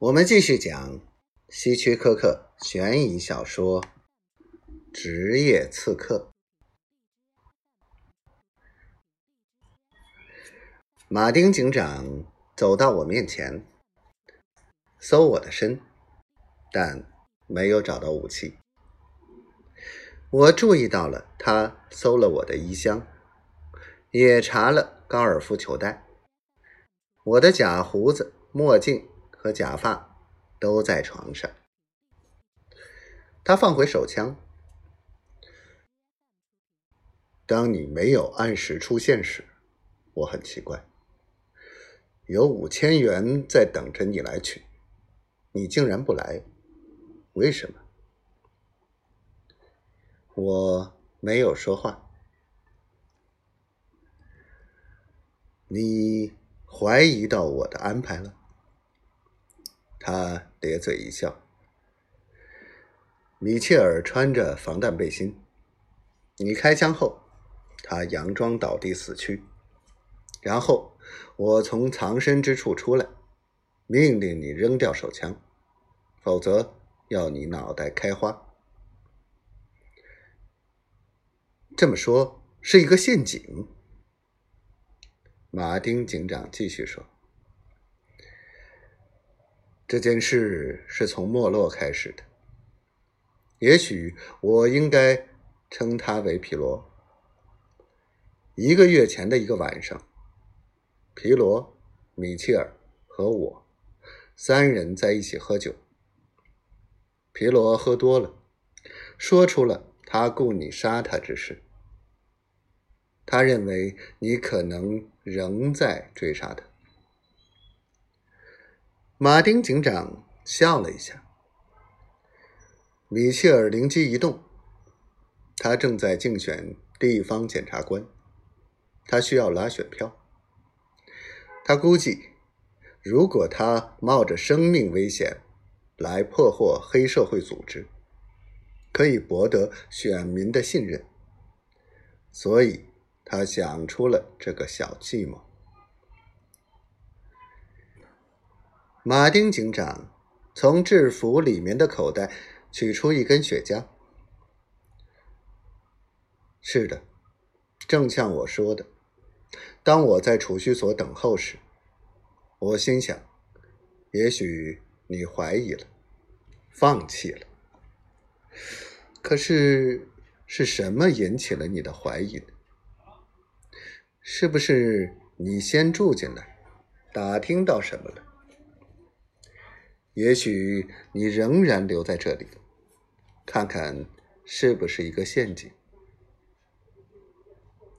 我们继续讲希区柯克悬疑小说《职业刺客》。马丁警长走到我面前，搜我的身，但没有找到武器。我注意到了，他搜了我的衣箱，也查了高尔夫球袋。我的假胡子、墨镜和假发都在床上。他放回手枪。当你没有按时出现时，我很奇怪。有五千元在等着你来取，你竟然不来，为什么？我没有说话。你怀疑到我的安排了？他咧嘴一笑。米切尔穿着防弹背心，你开枪后，他佯装倒地死去，然后我从藏身之处出来，命令你扔掉手枪，否则要你脑袋开花。这么说是一个陷阱。马丁警长继续说：“这件事是从没落开始的。也许我应该称他为皮罗。一个月前的一个晚上，皮罗、米切尔和我三人在一起喝酒。皮罗喝多了，说出了他雇你杀他之事。”他认为你可能仍在追杀他。马丁警长笑了一下。米切尔灵机一动，他正在竞选地方检察官，他需要拉选票。他估计，如果他冒着生命危险来破获黑社会组织，可以博得选民的信任，所以。他想出了这个小计谋。马丁警长从制服里面的口袋取出一根雪茄。是的，正像我说的，当我在储蓄所等候时，我心想：也许你怀疑了，放弃了。可是，是什么引起了你的怀疑呢？是不是你先住进来，打听到什么了？也许你仍然留在这里，看看是不是一个陷阱。